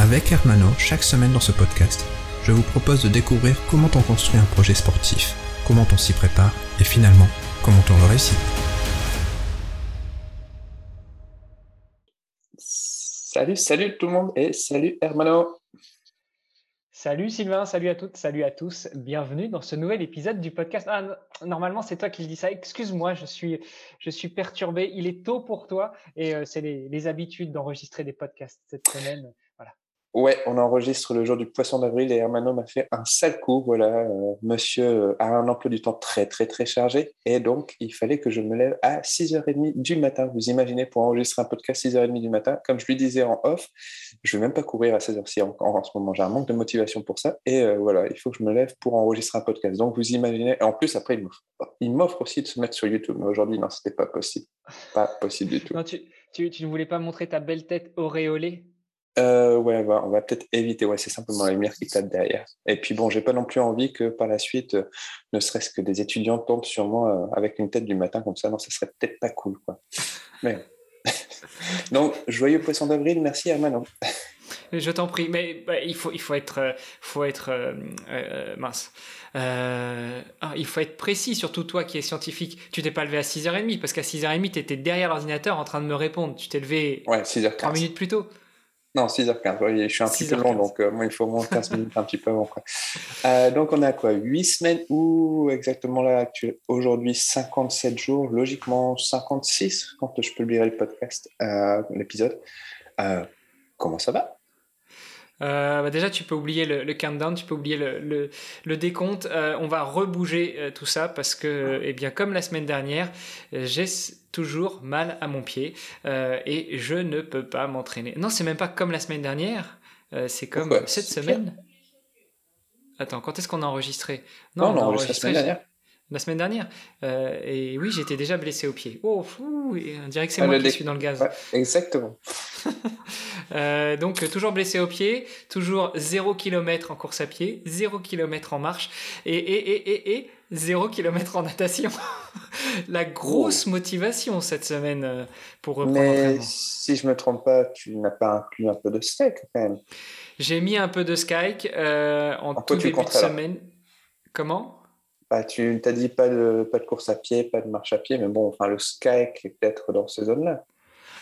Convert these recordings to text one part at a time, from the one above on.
Avec Hermano, chaque semaine dans ce podcast, je vous propose de découvrir comment on construit un projet sportif, comment on s'y prépare et finalement, comment on le réussit. Salut, salut tout le monde et salut Hermano. Salut Sylvain, salut à toutes, salut à tous. Bienvenue dans ce nouvel épisode du podcast. Ah, normalement, c'est toi qui le dis ça. Excuse-moi, je suis, je suis perturbé. Il est tôt pour toi et euh, c'est les, les habitudes d'enregistrer des podcasts cette semaine. Ouais, on enregistre le jour du poisson d'avril et Hermano m'a fait un sale coup. Voilà, euh, monsieur a un emploi du temps très, très, très chargé et donc il fallait que je me lève à 6h30 du matin. Vous imaginez pour enregistrer un podcast 6h30 du matin, comme je lui disais en off, je ne vais même pas courir à 16h ci en, en, ce moment. J'ai un manque de motivation pour ça et euh, voilà, il faut que je me lève pour enregistrer un podcast. Donc vous imaginez, en plus après il m'offre, aussi de se mettre sur YouTube, mais aujourd'hui non, c'était pas possible, pas possible du tout. Non, tu ne voulais pas montrer ta belle tête auréolée? Euh, ouais, bah, on va peut-être éviter. Ouais, c'est simplement la lumière qui tape derrière. Et puis bon, j'ai pas non plus envie que par la suite, euh, ne serait-ce que des étudiants tombent sur moi euh, avec une tête du matin comme ça. Non, ça serait peut-être pas cool, quoi. Mais donc, joyeux poisson d'avril. Merci à Manon. Je t'en prie, mais bah, il faut, il faut être, faut être euh, mince. Euh, ah, il faut être précis, surtout toi qui es scientifique. Tu t'es pas levé à 6h30 parce qu'à 6h30, tu étais derrière l'ordinateur en train de me répondre. Tu t'es levé ouais, 6h15. 3 minutes plus tôt. Non, 6h15. Oui, je suis un petit peu long, donc euh, moi, il faut au moins 15 minutes un petit peu avant. Quoi. Euh, donc, on a quoi? 8 semaines ou exactement là, aujourd'hui 57 jours, logiquement 56 quand je publierai le podcast, euh, l'épisode. comment ça va? Euh, bah déjà, tu peux oublier le, le, countdown, tu peux oublier le, le, le décompte. Euh, on va rebouger euh, tout ça parce que, eh bien, comme la semaine dernière, j'ai toujours mal à mon pied et je ne peux pas m'entraîner. Non, c'est même pas comme la semaine dernière. c'est comme Pourquoi cette semaine. Attends, quand est-ce qu'on a enregistré? Non, non on, a enregistré la semaine dernière. La semaine dernière. Et oui, j'étais déjà blessé au pied. Oh, fou, on dirait que c'est ah, moi qui suis dans le gaz. Ouais, exactement. euh, donc, toujours blessé au pied, toujours 0 km en course à pied, 0 km en marche et, et, et, et, et 0 km en natation. La grosse oh. motivation cette semaine euh, pour reprendre Mais si je ne me trompe pas, tu n'as pas inclus un peu de steak quand même. J'ai mis un peu de skyke euh, en, en tout début de semaine. Comment? Bah, tu t'as dit pas de, pas de course à pied, pas de marche à pied, mais bon, enfin, le skyke est peut-être dans ces zones-là.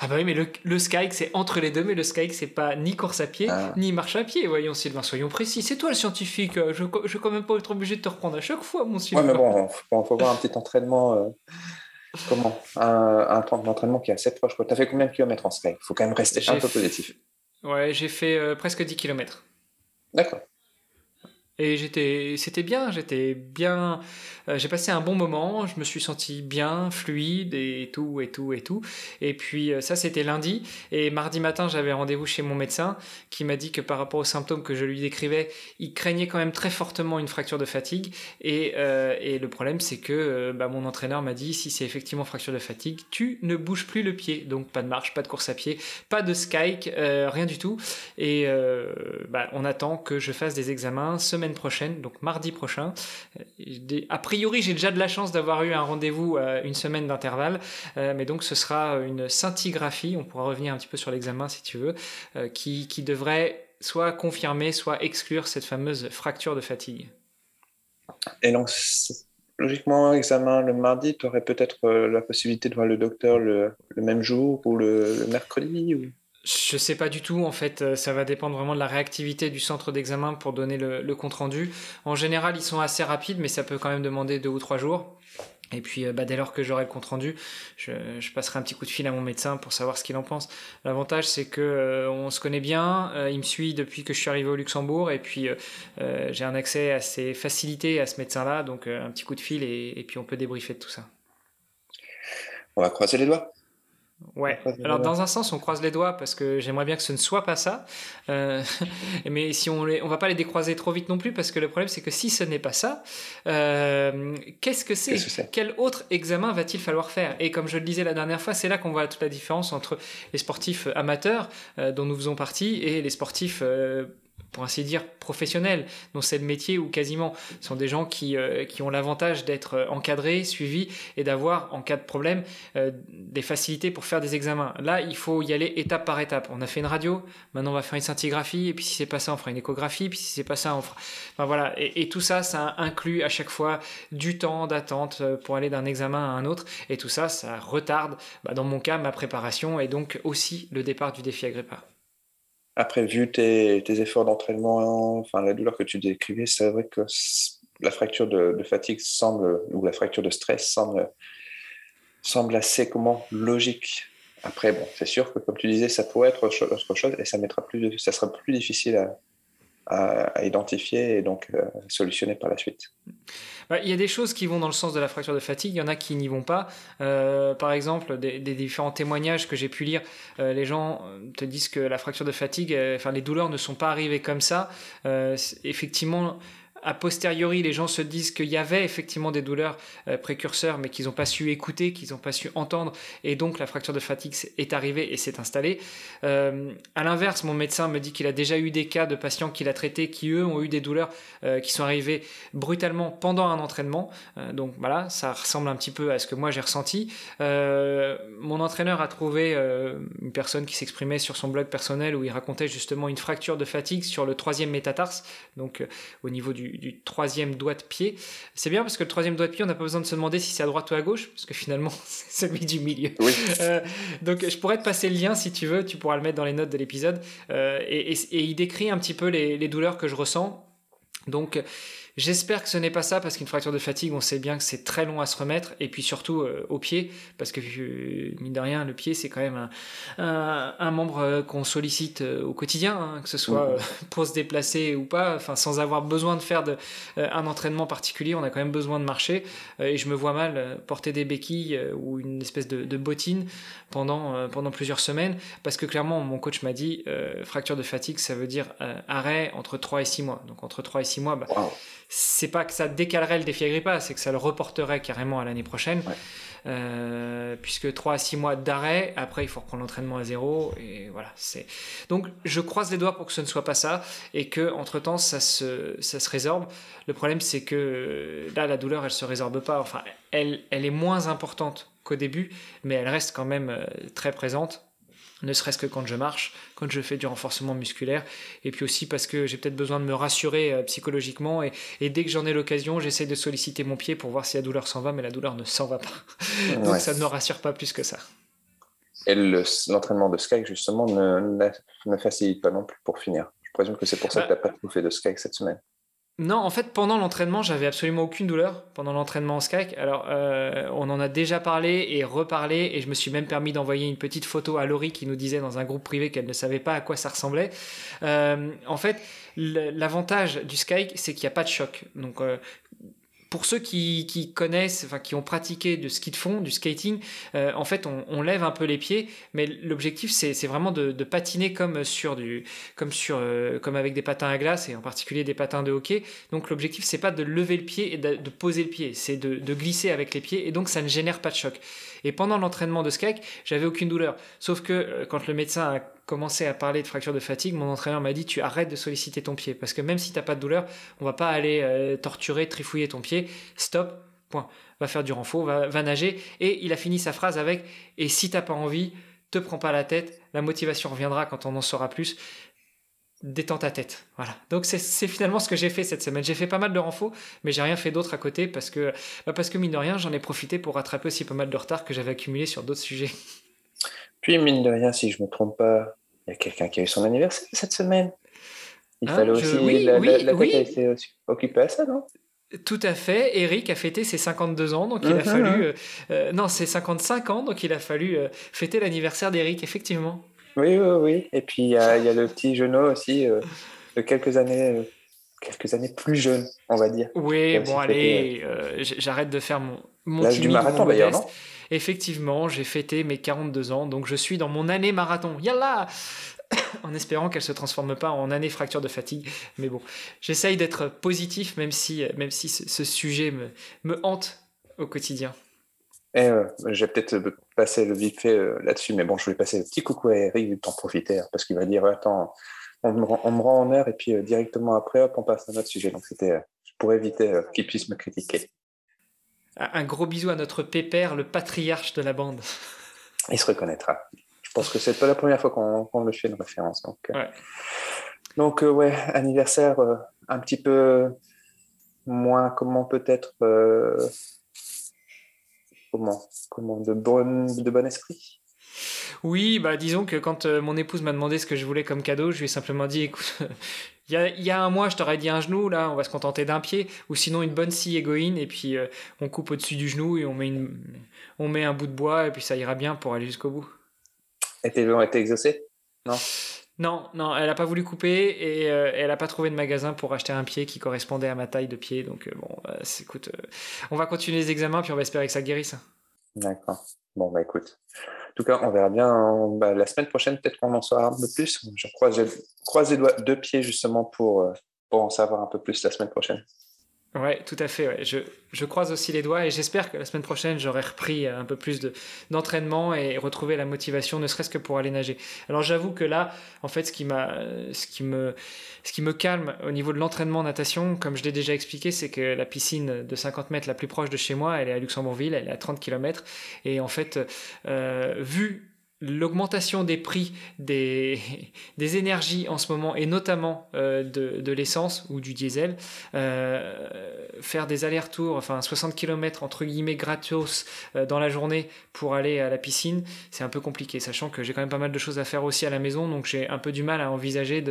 Ah bah oui, mais le, le skyke, c'est entre les deux, mais le skyke, c'est pas ni course à pied, ah. ni marche à pied. Voyons, Sylvain, soyons précis. C'est toi le scientifique. Je ne vais quand même pas être obligé de te reprendre à chaque fois, mon Sylvain. Ouais, mais bon, il faut voir un petit entraînement. Euh, comment un, un temps d'entraînement qui est assez proche. Tu as fait combien de kilomètres en skyke Il faut quand même rester un peu positif. Ouais, j'ai fait euh, presque 10 kilomètres. D'accord. Et j'étais, c'était bien, j'étais bien, euh, j'ai passé un bon moment, je me suis senti bien, fluide et tout, et tout, et tout. Et puis euh, ça, c'était lundi. Et mardi matin, j'avais rendez-vous chez mon médecin qui m'a dit que par rapport aux symptômes que je lui décrivais, il craignait quand même très fortement une fracture de fatigue. Et, euh, et le problème, c'est que bah, mon entraîneur m'a dit, si c'est effectivement fracture de fatigue, tu ne bouges plus le pied. Donc pas de marche, pas de course à pied, pas de euh, rien du tout. Et bah, on attend que je fasse des examens semaine prochaine, donc mardi prochain. A priori, j'ai déjà de la chance d'avoir eu un rendez-vous euh, une semaine d'intervalle, euh, mais donc ce sera une scintigraphie, on pourra revenir un petit peu sur l'examen si tu veux, euh, qui, devrait soit confirmer, soit exclure cette fameuse fracture de fatigue. Et donc, logiquement, examen le mardi, tu aurais peut-être la possibilité de voir le docteur le, même jour ou le, le mercredi ou... Je sais pas du tout. En fait, euh, ça va dépendre vraiment de la réactivité du centre d'examen pour donner le, compte rendu. En général, ils sont assez rapides, mais ça peut quand même demander deux ou trois jours. Et puis, bah, dès lors que j'aurai le compte rendu, je, passerai un petit coup de fil à mon médecin pour savoir ce qu'il en pense. L'avantage, c'est que euh, on se connaît bien. Euh, il me suit depuis que je suis arrivé au Luxembourg, et puis euh, j'ai un accès assez facilité à ce médecin-là. Donc, un petit coup de fil, et, et puis on peut débriefer de tout ça. On va croiser les doigts. Ouais. Alors dans un sens, on croise les doigts parce que j'aimerais bien que ce ne soit pas ça. Euh, mais si on les, on va pas les décroiser trop vite non plus parce que le problème c'est que si ce n'est pas ça, euh, qu'est-ce que c'est? Quel autre examen va-t-il falloir faire? Et comme je le disais la dernière fois, c'est là qu'on voit toute la différence entre les sportifs amateurs euh, dont nous faisons partie et les sportifs pour ainsi dire, professionnels, dont c'est le métier ou quasiment. Sont des gens qui, euh, qui ont l'avantage d'être euh, encadrés, suivis et d'avoir, en cas de problème, euh, des facilités pour faire des examens. Là, il faut y aller étape par étape. On a fait une radio, maintenant on va faire une scintigraphie, et puis si c'est pas ça, on fera une échographie, puis si c'est pas ça, on fera. Enfin, voilà. Et, tout ça, ça inclut à chaque fois du temps d'attente pour aller d'un examen à un autre. Et tout ça, ça retarde, bah, dans mon cas, ma préparation et donc aussi le départ du défi Agrippa. Après, vu tes, efforts d'entraînement, enfin la douleur que tu décrivais, c'est vrai que la fracture de, fatigue semble, ou la fracture de stress semble, semble assez comment logique. Après, bon, c'est sûr que comme tu disais, ça pourrait être autre chose et ça mettra plus, ça sera plus difficile à, à, identifier et donc euh, solutionner par la suite. Bah, il y a des choses qui vont dans le sens de la fracture de fatigue, il y en a qui n'y vont pas. Euh, par exemple, des, différents témoignages que j'ai pu lire, euh, les gens te disent que la fracture de fatigue, enfin les douleurs ne sont pas arrivées comme ça. effectivement, a posteriori, les gens se disent qu'il y avait effectivement des douleurs euh, précurseurs, mais qu'ils n'ont pas su écouter, qu'ils n'ont pas su entendre, et donc la fracture de fatigue est arrivée et s'est installée. Euh, à l'inverse, mon médecin me dit qu'il a déjà eu des cas de patients qu'il a traités qui, eux, ont eu des douleurs euh, qui sont arrivées brutalement pendant un entraînement. donc voilà, ça ressemble un petit peu à ce que moi j'ai ressenti. mon entraîneur a trouvé une personne qui s'exprimait sur son blog personnel où il racontait justement une fracture de fatigue sur le troisième métatarse, donc au niveau du, du, troisième doigt de pied. C'est bien parce que le troisième doigt de pied, on n'a pas besoin de se demander si c'est à droite ou à gauche, parce que finalement, c'est celui du milieu. Euh, donc, je pourrais te passer le lien si tu veux, tu pourras le mettre dans les notes de l'épisode. Euh, et, il décrit un petit peu les, les douleurs que je ressens. Donc, J'espère que ce n'est pas ça parce qu'une fracture de fatigue, on sait bien que c'est très long à se remettre et puis surtout euh, au pied parce que euh, mine de rien, le pied c'est quand même un, un, membre euh, qu'on sollicite au quotidien, hein, que ce soit pour se déplacer ou pas, enfin sans avoir besoin de faire de, un entraînement particulier, on a quand même besoin de marcher. Et je me vois mal porter des béquilles ou une espèce de, de bottine pendant, pendant plusieurs semaines. Parce que clairement mon coach m'a dit fracture de fatigue ça veut dire arrêt entre 3 et 6 mois. Donc entre 3 et 6 mois, bah, c'est pas que ça décalerait le défi Agrippa, c'est que ça le reporterait carrément à l'année prochaine. Euh, puisque 3 à 6 mois d'arrêt, après il faut reprendre l'entraînement à zéro, et voilà. c'est Donc je croise les doigts pour que ce ne soit pas ça, et que entre temps ça se, ça se résorbe. Le problème c'est que là la douleur elle se résorbe pas, enfin elle, elle est moins importante qu'au début, mais elle reste quand même euh, très présente ne serait-ce que quand je marche, quand je fais du renforcement musculaire, et puis aussi parce que j'ai peut-être besoin de me rassurer euh, psychologiquement, et, dès que j'en ai l'occasion, j'essaie de solliciter mon pied pour voir si la douleur s'en va, mais la douleur ne s'en va pas. Donc ça ne me rassure pas plus que ça. Et l'entraînement de Sky, justement, ne, ne, facilite pas non plus pour finir. Je présume que c'est pour ça que bah tu n'as pas tout fait de Sky cette semaine. Non, en fait, pendant l'entraînement, j'avais absolument aucune douleur pendant l'entraînement en Skype. Alors, euh, on en a déjà parlé et reparlé, et je me suis même permis d'envoyer une petite photo à Laurie qui nous disait dans un groupe privé qu'elle ne savait pas à quoi ça ressemblait. Euh, en fait, l'avantage du Skype, c'est qu'il n'y a pas de choc. Donc, euh, pour ceux qui, qui, connaissent, enfin qui ont pratiqué de ski de fond, du skating, euh, en fait, on, on, lève un peu les pieds, mais l'objectif c'est vraiment de, de, patiner comme sur du, comme sur, euh, comme avec des patins à glace et en particulier des patins de hockey. Donc l'objectif c'est pas de lever le pied et de, de poser le pied, c'est de, de, glisser avec les pieds et donc ça ne génère pas de choc. Et pendant l'entraînement de skate, j'avais aucune douleur. Sauf que euh, quand le médecin a commencé à parler de fracture de fatigue, mon entraîneur m'a dit tu arrêtes de solliciter ton pied parce que même si tu n'as pas de douleur, on va pas aller euh, torturer, trifouiller ton pied. Stop, point. Va faire du renfort, va, va nager. Et il a fini sa phrase avec et si t'as pas envie, te prends pas la tête, la motivation reviendra quand on en saura plus détends ta tête. Voilà. Donc c'est finalement ce que j'ai fait cette semaine. J'ai fait pas mal de renfaux, mais j'ai rien fait d'autre à côté parce que, bah, parce que mine de rien, j'en ai profité pour rattraper aussi pas mal de retard que j'avais accumulé sur d'autres sujets. Puis mine de rien, si je me trompe pas, il y a quelqu'un qui a eu son anniversaire cette semaine. Il ah, fallait aussi oui, la, oui, la, oui. été occupée à ça, non? Tout à fait. Eric a fêté ses 52 ans, donc il a fallu. Euh, euh, non, ses 55 ans, donc il a fallu euh, fêter l'anniversaire d'Eric, effectivement. Oui, oui, oui. Et puis il y, a, le petit Jeannot aussi, euh, de quelques années, euh, quelques années plus jeune, on va dire. Oui, bon, allez, euh, j'arrête de faire mon. mon L'âge du marathon d'ailleurs, non? Effectivement, j'ai fêté mes 42 ans, donc je suis dans mon année marathon. Yallah en espérant qu'elle se transforme pas en année fracture de fatigue. Mais bon, j'essaye d'être positif, même si, même si ce, sujet me, me, hante au quotidien. Et euh, j'ai peut-être passé le vite fait euh, là-dessus, mais bon, je vais passer le petit coucou à Eric, t'en profiter, hein, parce qu'il va dire Attends, on me, rend, en heure, et puis euh, directement après, hop, on passe à notre sujet. Donc, c'était pour éviter qu'il puisse me critiquer. Un gros bisou à notre pépère, le patriarche de la bande. Il se reconnaîtra. Je pense que c'est pas la première fois qu'on me fait une référence. Donc, ouais. donc ouais, anniversaire un petit peu moins, comment peut-être comment, comment de bon, de bon esprit Oui, bah disons que quand euh, mon épouse m'a demandé ce que je voulais comme cadeau, je lui ai simplement dit écoute, il y, a, y, a, un mois, je t'aurais dit un genou, là, on va se contenter d'un pied, ou sinon une bonne scie égoïne, et puis euh, on coupe au-dessus du genou et on met, une, on met un bout de bois, et puis ça ira bien pour aller jusqu'au bout. Et tes ont été exaucés? Non? Non, non, elle n'a pas voulu couper et euh, elle n'a pas trouvé de magasin pour acheter un pied qui correspondait à ma taille de pied. Donc, euh, bon, écoute, on va continuer les examens puis on va espérer que ça guérisse. D'accord. Bon, bah écoute. En tout cas, on verra bien bah, la semaine prochaine, peut-être qu'on en saura un peu plus. Je croise, croise les doigts, deux pieds justement pour, pour en savoir un peu plus la semaine prochaine. Ouais, tout à fait. Je, je, croise aussi les doigts et j'espère que la semaine prochaine, j'aurai repris un peu plus d'entraînement et retrouver la motivation, ne serait-ce que pour aller nager. Alors j'avoue que là, en fait, ce qui, ce, qui me, ce qui me calme au niveau de l'entraînement natation, comme je l'ai déjà expliqué, c'est que la piscine de 50 mètres la plus proche de chez moi, elle est à Luxembourgville, elle est à 30 km. Et en fait, euh, vu l'augmentation des prix des, des énergies en ce moment et notamment euh, de, de l'essence ou du diesel, euh, faire des allers-retours, enfin 60 km entre guillemets gratos euh, dans la journée pour aller à la piscine, c'est un peu compliqué, sachant que j'ai quand même pas mal de choses à faire aussi à la maison, donc j'ai un peu du mal à envisager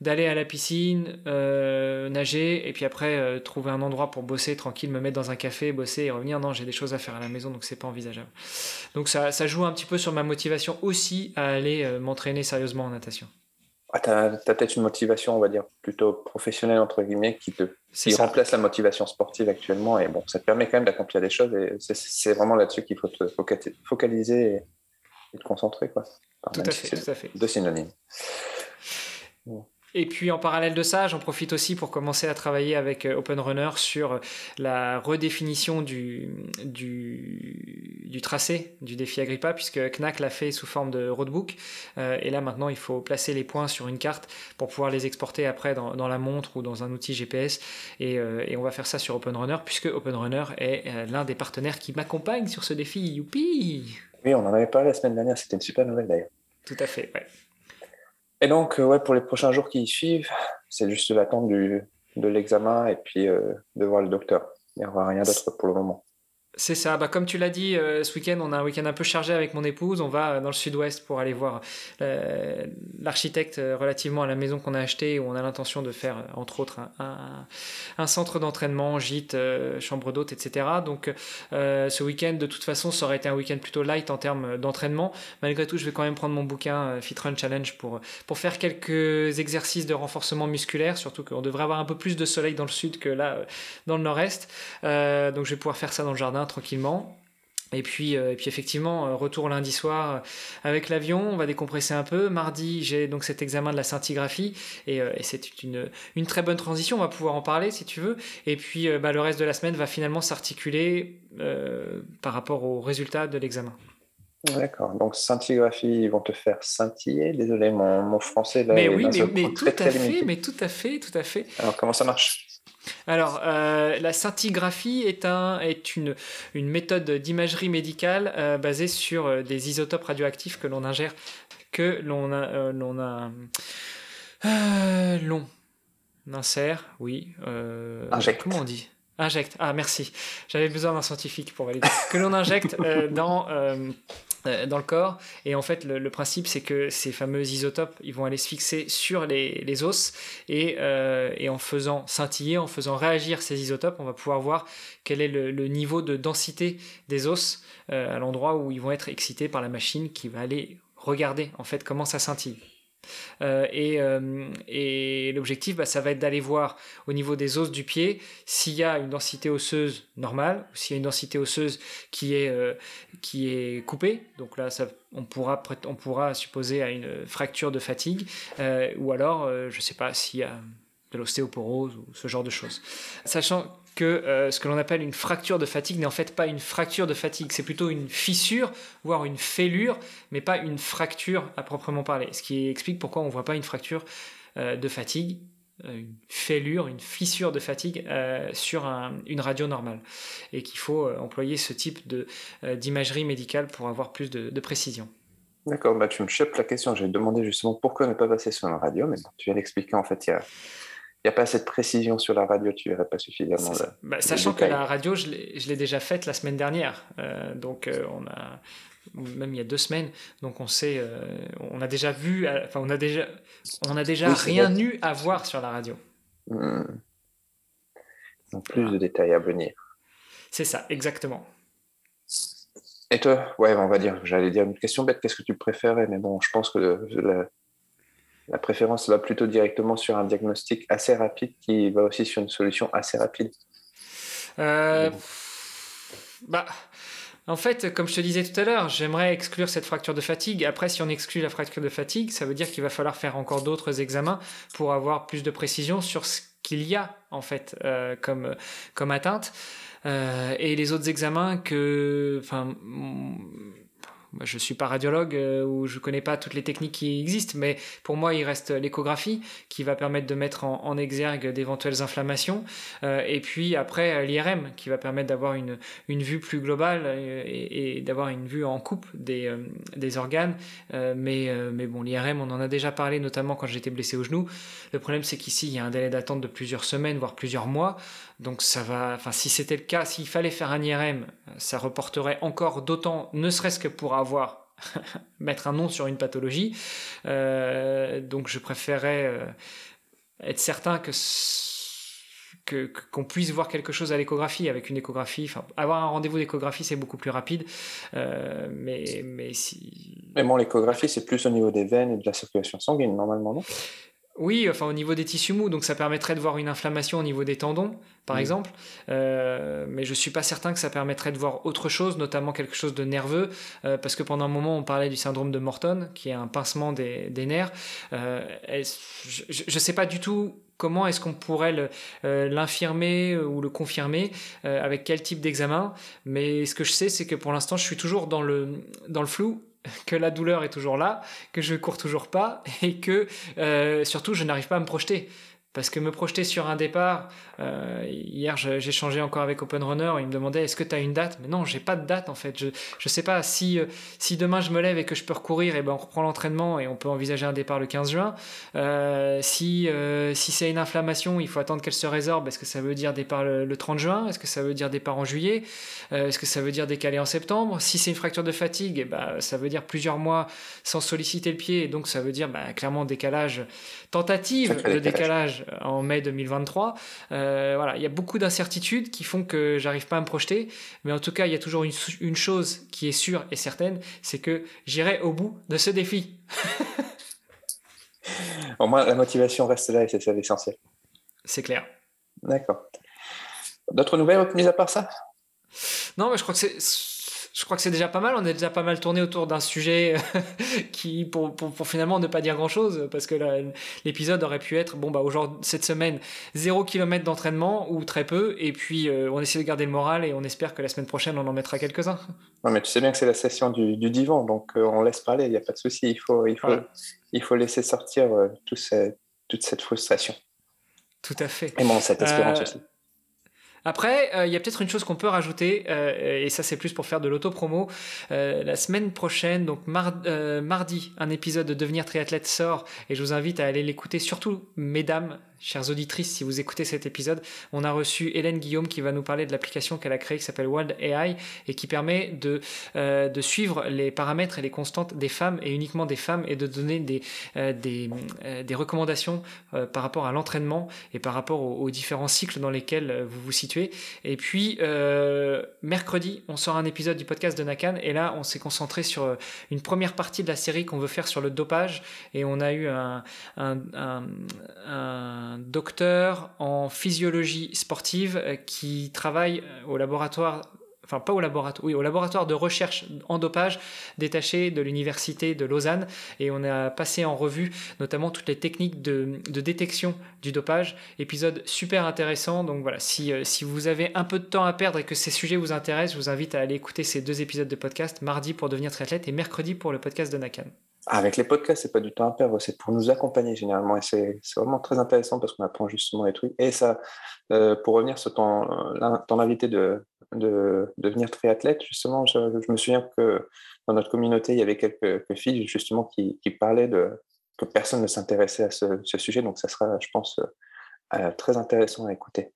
d'aller à la piscine, nager et puis après trouver un endroit pour bosser tranquille, me mettre dans un café, bosser et revenir. Non, j'ai des choses à faire à la maison, donc c'est pas envisageable. Donc ça, ça joue un petit peu sur ma motivation aussi à aller euh, m'entraîner sérieusement en natation. Ah, tu as, peut-être une motivation, on va dire, plutôt professionnelle, entre guillemets, qui, te, qui remplace la motivation sportive actuellement. Et bon, ça te permet quand même d'accomplir des choses. Et c'est vraiment là-dessus qu'il faut te focaliser et, te concentrer. Quoi. tout, à fait, tout à fait. Deux synonymes. Et puis en parallèle de ça, j'en profite aussi pour commencer à travailler avec euh, Open Runner sur la redéfinition du, du, du tracé du défi Agrippa, puisque Knack l'a fait sous forme de roadbook. Euh, et là maintenant, il faut placer les points sur une carte pour pouvoir les exporter après dans, dans la montre ou dans un outil GPS. Et, euh, et, on va faire ça sur Open Runner, puisque Open Runner est l'un des partenaires qui m'accompagne sur ce défi. Youpi Oui, on en avait parlé la semaine dernière, c'était une super nouvelle d'ailleurs. Tout à fait, ouais. Et donc, euh, ouais, pour les prochains jours qui suivent, c'est juste l'attente de l'examen et puis euh, de voir le docteur. Il n'y aura rien d'autre pour le moment. C'est ça. Bah, comme tu l'as dit, euh, ce week-end, on a un week-end un peu chargé avec mon épouse. On va euh, dans le sud-ouest pour aller voir euh, l'architecte relativement à la maison qu'on a achetée, où on a l'intention de faire, entre autres, un, centre d'entraînement, gîte, chambre d'hôte, etc. Donc, ce week-end, de toute façon, ça aurait été un week-end plutôt light en termes d'entraînement. Malgré tout, je vais quand même prendre mon bouquin Fit Run Challenge pour, pour faire quelques exercices de renforcement musculaire, surtout qu'on devrait avoir un peu plus de soleil dans le sud que là, dans le nord-est. donc, je vais pouvoir faire ça dans le jardin tranquillement. Et puis, euh, et puis effectivement, euh, retour lundi soir euh, avec l'avion, on va décompresser un peu. Mardi, j'ai donc cet examen de la scintigraphie et, c'est une, une, très bonne transition, on va pouvoir en parler si tu veux. Et puis bah, le reste de la semaine va finalement s'articuler par rapport aux résultats de l'examen. D'accord, donc scintigraphie, ils vont te faire scintiller. Désolé, mon, mon français là. Mais oui, mais, mais tout à fait, mais tout à fait, tout à fait. Alors comment ça marche? Alors, euh, la scintigraphie est, un, est une, une méthode d'imagerie médicale euh, basée sur euh, des isotopes radioactifs que l'on ingère, que l'on a, l'on a, l'on insère, oui. injecte. Comment on dit? Injecte. Ah, merci. J'avais besoin d'un scientifique pour valider. que l'on injecte dans dans le corps. Et en fait, le, principe, c'est que ces fameux isotopes, ils vont aller se fixer sur les, les os et, euh, et, en faisant scintiller, en faisant réagir ces isotopes, on va pouvoir voir quel est le, niveau de densité des os euh, à l'endroit où ils vont être excités par la machine qui va aller regarder en fait comment ça scintille. Euh, et, euh, et l'objectif, bah, ça va être d'aller voir au niveau des os du pied s'il y a une densité osseuse normale ou s'il y a une densité osseuse qui est, euh, qui est coupée. Donc là, ça, on, pourra, on pourra supposer à une fracture de fatigue ou alors, je ne sais pas, s'il y a de l'ostéoporose ou ce genre de choses. Sachant que euh, ce que l'on appelle une fracture de fatigue n'est en fait pas une fracture de fatigue, c'est plutôt une fissure, voire une fêlure, mais pas une fracture à proprement parler. Ce qui explique pourquoi on ne voit pas une fracture euh, de fatigue, euh, une fêlure, une fissure de fatigue sur une radio normale. Et qu'il faut employer ce type d'imagerie médicale pour avoir plus de, précision. D'accord, bah tu me chopes la question. J'ai demandé justement pourquoi ne pas passer sur la radio, mais tu viens d'expliquer en fait, il y a n'y a pas assez de précision sur la radio, tu verrais pas suffisamment. Bah, sachant que la radio, je l'ai déjà faite la semaine dernière. Euh, donc, euh, on a, même il y a deux semaines. Donc, on sait, euh, on a déjà vu, enfin, on a déjà, on a déjà rien eu à voir sur la radio. Hmm. Donc, plus de détails à venir. C'est ça, exactement. Et toi, ouais, on va dire, j'allais dire une question bête, qu'est-ce que tu préférais? Mais bon, je pense que le, la préférence va plutôt directement sur un diagnostic assez rapide qui va aussi sur une solution assez rapide. Euh, bah, en fait, comme je te disais tout à l'heure, j'aimerais exclure cette fracture de fatigue. Après, si on exclut la fracture de fatigue, ça veut dire qu'il va falloir faire encore d'autres examens pour avoir plus de précision sur ce qu'il y a en fait euh, comme, comme atteinte. Euh, et les autres examens que, enfin, je ne suis pas radiologue euh, ou je connais pas toutes les techniques qui existent, mais pour moi, il reste l'échographie qui va permettre de mettre en, exergue d'éventuelles inflammations, euh, et puis après l'IRM qui va permettre d'avoir une, vue plus globale euh, et, d'avoir une vue en coupe des, des organes. mais, mais bon, l'IRM, on en a déjà parlé, notamment quand j'étais blessé au genou. Le problème, c'est qu'ici, il y a un délai d'attente de plusieurs semaines, voire plusieurs mois. Donc ça va, enfin si c'était le cas, s'il fallait faire un IRM, ça reporterait encore d'autant, ne serait-ce que pour avoir mettre un nom sur une pathologie. Euh, donc je préférais euh, être certain que qu'on puisse voir quelque chose à l'échographie avec une échographie. Enfin, avoir un rendez-vous d'échographie, c'est beaucoup plus rapide. Euh, mais, mais si. Mais bon, l'échographie, c'est plus au niveau des veines et de la circulation sanguine, normalement, non? Oui, enfin au niveau des tissus mous, donc ça permettrait de voir une inflammation au niveau des tendons, par exemple. Euh, mais je suis pas certain que ça permettrait de voir autre chose, notamment quelque chose de nerveux, euh, parce que pendant un moment on parlait du syndrome de Morton, qui est un pincement des, nerfs. Euh, je ne sais pas du tout comment est-ce qu'on pourrait l'infirmer ou le confirmer, avec quel type d'examen. Mais ce que je sais, c'est que pour l'instant, je suis toujours dans le, dans le flou que la douleur est toujours là, que je cours toujours pas et que euh, surtout je n'arrive pas à me projeter. Parce que me projeter sur un départ, euh, hier j'ai changé encore avec Open Runner, il me demandait est-ce que tu as une date? Mais non, j'ai pas de date en fait. Je ne sais pas si, euh, si demain je me lève et que je peux recourir, et ben on reprend l'entraînement et on peut envisager un départ le 15 juin. Euh, si si c'est une inflammation, il faut attendre qu'elle se résorbe. Est-ce que ça veut dire départ le, 30 juin? Est-ce que ça veut dire départ en juillet? Est-ce que ça veut dire décaler en septembre? Si c'est une fracture de fatigue, et ben, ça veut dire plusieurs mois sans solliciter le pied, et donc ça veut dire ben, clairement décalage, tentative de décalage en mai 2023. Euh, voilà, il y a beaucoup d'incertitudes qui font que j'arrive pas à me projeter, mais en tout cas, il y a toujours une, chose qui est sûre et certaine, c'est que j'irai au bout de ce défi. au moins, la motivation reste là et c'est ça l'essentiel. C'est clair. D'accord. D'autres nouvelles, mis à part ça? Non, mais je crois que c'est je crois que c'est déjà pas mal. On a déjà pas mal tourné autour d'un sujet qui, pour, pour, finalement ne pas dire grand chose, parce que l'épisode aurait pu être, bon, bah, aujourd'hui, cette semaine, 0 km d'entraînement ou très peu, et puis euh, on essaie de garder le moral et on espère que la semaine prochaine, on en mettra quelques-uns. Non, mais tu sais bien que c'est la session du, divan, donc euh, on laisse parler, il n'y a pas de souci. Il faut, il, faut, il faut laisser sortir euh, toute cette frustration. Tout à fait. Et bon, cette espérance aussi. Après, euh, il y a peut-être une chose qu'on peut rajouter, euh, et ça c'est plus pour faire de l'auto-promo. Euh, la semaine prochaine, donc mardi, un épisode de Devenir triathlète sort, et je vous invite à aller l'écouter, surtout mesdames, chères auditrices, si vous écoutez cet épisode, on a reçu Hélène Guillaume qui va nous parler de l'application qu'elle a créée qui s'appelle Wild AI et qui permet de, euh, de suivre les paramètres et les constantes des femmes et uniquement des femmes et de donner des, euh, des, euh, des, recommandations par rapport à l'entraînement et par rapport aux, différents cycles dans lesquels vous vous situez. Et puis, mercredi, on sort un épisode du podcast de Nakan et là, on s'est concentré sur une première partie de la série qu'on veut faire sur le dopage et on a eu un, un, docteur en physiologie sportive euh, qui travaille euh, au laboratoire de recherche en dopage détaché de l'université de Lausanne. Et on a passé en revue notamment toutes les techniques de, détection du dopage. Épisode super intéressant. Donc voilà, si, euh, si vous avez un peu de temps à perdre et que ces sujets vous intéressent, je vous invite à aller écouter ces deux épisodes de podcast, mardi pour devenir triathlète et mercredi pour le podcast de Nakan. Avec les podcasts, c'est pas du temps à perdre, c'est pour nous accompagner généralement. Et c'est vraiment très intéressant parce qu'on apprend justement les trucs. Et ça, euh, pour revenir sur ton, euh, invité de, de, devenir triathlète, justement, je, me souviens que dans notre communauté, il y avait quelques, filles justement qui, qui, parlaient de que personne ne s'intéressait à ce, sujet. Donc, ça sera, je pense, euh, très intéressant à écouter.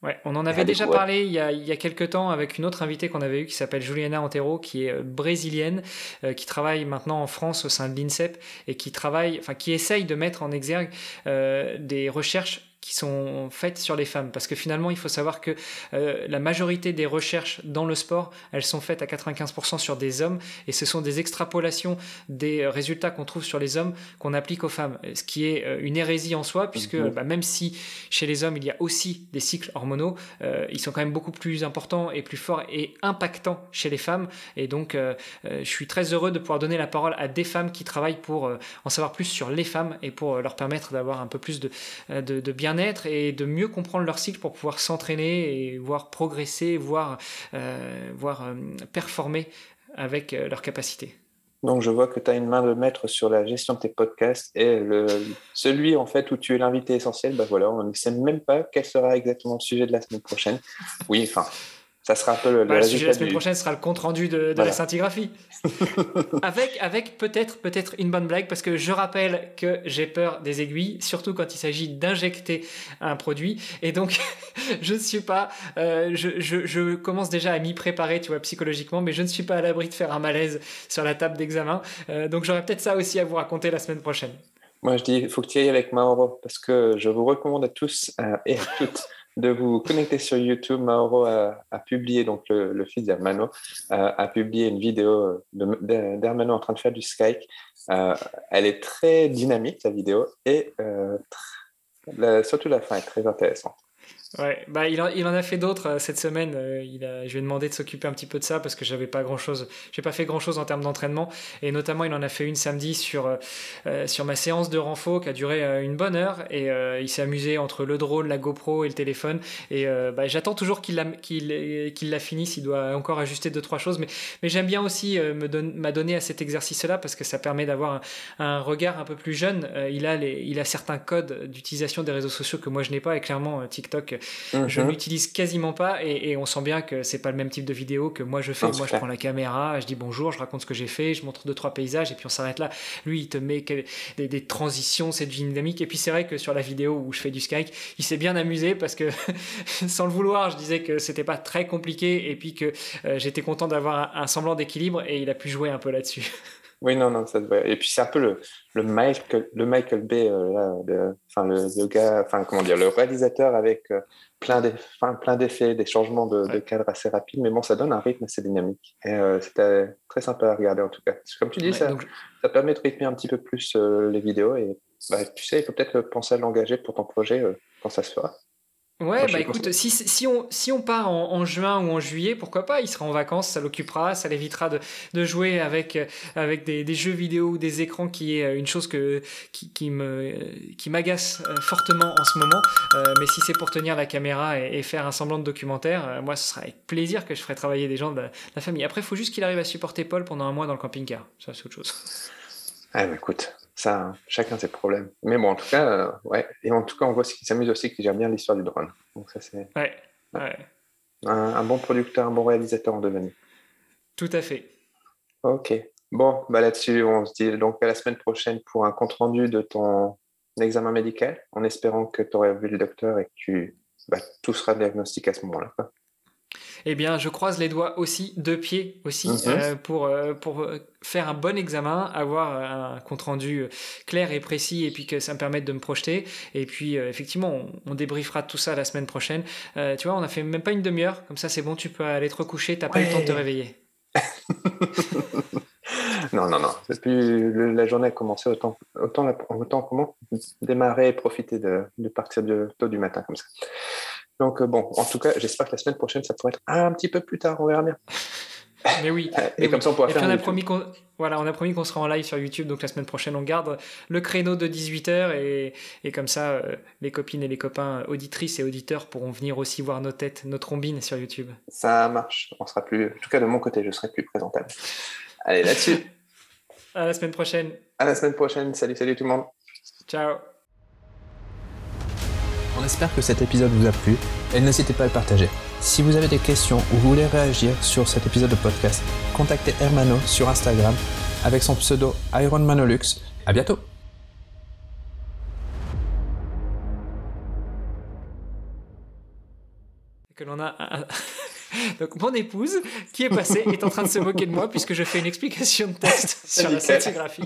Ouais, on en avait déjà parlé il y, a, il y a quelques temps avec une autre invitée qu'on avait eue qui s'appelle Juliana Antero, qui est euh, brésilienne, euh, qui travaille maintenant en France au sein de l'INSEP et qui travaille, enfin qui essaye de mettre en exergue euh, des recherches qui sont faites sur les femmes. Parce que finalement, il faut savoir que euh, la majorité des recherches dans le sport, elles sont faites à 95% sur des hommes, et ce sont des extrapolations des résultats qu'on trouve sur les hommes qu'on applique aux femmes. Ce qui est euh, une hérésie en soi, puisque bah, même si chez les hommes, il y a aussi des cycles hormonaux, euh, ils sont quand même beaucoup plus importants et plus forts et impactants chez les femmes. Et donc, je suis très heureux de pouvoir donner la parole à des femmes qui travaillent pour en savoir plus sur les femmes et pour leur permettre d'avoir un peu plus de, de, de bien et de mieux comprendre leur cycle pour pouvoir s'entraîner et voir progresser, voir, euh, euh, performer avec euh, leurs capacités. Donc je vois que tu as une main de maître sur la gestion de tes podcasts et le, celui en fait où tu es l'invité essentiel, bah voilà, on ne sait même pas quel sera exactement le sujet de la semaine prochaine. Oui, enfin, ça sera un peu le, bah, sujet de la semaine prochaine sera le compte rendu de, la scintigraphie. avec avec peut-être peut-être une bonne blague parce que je rappelle que j'ai peur des aiguilles, surtout quand il s'agit d'injecter un produit. Et donc je ne suis pas, euh, je, je, je, commence déjà à m'y préparer, tu vois, psychologiquement, mais je ne suis pas à l'abri de faire un malaise sur la table d'examen. Euh, donc j'aurai peut-être ça aussi à vous raconter la semaine prochaine. Moi, je dis, il faut que tu y ailles avec Mauro, parce que je vous recommande à tous euh, et à toutes de vous connecter sur YouTube. Mauro a, publié, donc le, fils d'Hermano, a, publié une vidéo d'Hermano en train de faire du Skype. Euh, elle est très dynamique, la vidéo, et euh, surtout la fin est très intéressante. Ouais, bah il, en, il en a fait d'autres euh, cette semaine. Euh, il a, je lui ai demandé de s'occuper un petit peu de ça parce que j'avais pas grand chose, j'ai pas fait grand chose en termes d'entraînement. Et notamment, il en a fait une samedi sur, euh, sur ma séance de renfo qui a duré une bonne heure. Et il s'est amusé entre le drone, la GoPro et le téléphone. Et bah, j'attends toujours qu'il la, qu'il, qu'il la finisse. Il doit encore ajuster deux, trois choses. Mais, mais j'aime bien aussi me don, m'adonner à cet exercice-là parce que ça permet d'avoir un, regard un peu plus jeune. il, a les, il a certains codes d'utilisation des réseaux sociaux que moi je n'ai pas. Et clairement, TikTok je mhm. l'utilise quasiment pas et, on sent bien que c'est pas le même type de vidéo que moi je fais. moi, je prends la caméra, je dis bonjour, je raconte ce que j'ai fait, je montre deux trois paysages et puis on s'arrête là. Lui, il te met des, transitions, c'est dynamique. Et puis c'est vrai que sur la vidéo où je fais du Skype, il s'est bien amusé parce que sans le vouloir, je disais que c'était pas très compliqué et puis que euh, j'étais content d'avoir un, semblant d'équilibre et il a pu jouer un peu là-dessus. Oui, non, non, ça Et puis c'est un peu le, le, Michael, le Michael Bay, euh, enfin le, gars, enfin comment dire, le réalisateur avec euh, plein d'effets, des changements de, cadre assez rapides, mais bon, ça donne un rythme assez dynamique. Et euh, c'était très sympa à regarder en tout cas. Comme tu dis, ça, ça permet de rythmer un petit peu plus les vidéos et bah, tu sais, il faut peut-être penser à l'engager pour ton projet quand ça se fera. Ouais, bah écoute, si, si, on, si on part en, juin ou en juillet, pourquoi pas Il sera en vacances, ça l'occupera, ça l'évitera de, de, jouer avec, avec des, des, jeux vidéo ou des écrans qui est euh, une chose que, qui, qui me, qui m'agace euh, fortement en ce moment. Euh, mais si c'est pour tenir la caméra et, faire un semblant de documentaire, moi ce sera avec plaisir que je ferai travailler des gens de la, famille. Après, il faut juste qu'il arrive à supporter Paul pendant un mois dans le camping-car. Ça, c'est autre chose. Ah, bah écoute, ça, chacun ses problèmes. Mais bon, en tout cas, euh, ouais. Et en tout cas, on voit qu'il s'amuse aussi, qu'il gère bien l'histoire du drone. Donc ça, c'est ouais, ouais. Un, bon producteur, un bon réalisateur en devenir. Tout à fait. Ok. Bon, bah là-dessus, on se dit donc à la semaine prochaine pour un compte rendu de ton examen médical en espérant que tu aurais vu le docteur et que tu, bah, tout sera diagnostiqué à ce moment-là. Eh bien, je croise les doigts aussi, deux pieds aussi, Mhm. euh, pour, euh, pour euh, faire un bon examen, avoir un compte-rendu euh, clair et précis, et puis que ça me permette de me projeter. Et puis, effectivement, on, on débriefera tout ça la semaine prochaine. Tu vois, on a fait même pas une demi-heure, comme ça c'est bon, tu peux aller te recoucher, t'as pas eu le temps de te Ouais. réveiller. Non, non, non. Le- la journée a commencé, autant, autant, autant comment démarrer et profiter de, de partir de, tôt du matin comme ça. Donc, euh, bon, en tout cas, j'espère que la semaine prochaine, ça pourrait être un petit peu plus tard, on verra bien. Mais oui. Et, Mais comme oui. ça, on pourra Et faire puis on un a promis qu'on voilà, on a promis qu'on sera en live sur YouTube, donc la semaine prochaine on garde le créneau de 18h et, et comme ça euh, les copines et les copains auditrices et auditeurs pourront venir aussi voir nos têtes, nos trombines sur YouTube. Ça marche. On sera plus, en tout cas, de mon côté, je serai plus présentable. Allez, là-dessus. À la semaine prochaine. À la semaine prochaine. Salut, salut tout le monde. Ciao. On espère que cet épisode vous a plu et n'hésitez pas à le partager. Si vous avez des questions ou vous voulez réagir sur cet épisode de podcast, contactez Hermano sur Instagram avec son pseudo IronManolux. À bientôt Que l'on a un- donc mon épouse qui est passée est en train de se moquer de moi puisque je fais une explication de texte sur la scintigraphie.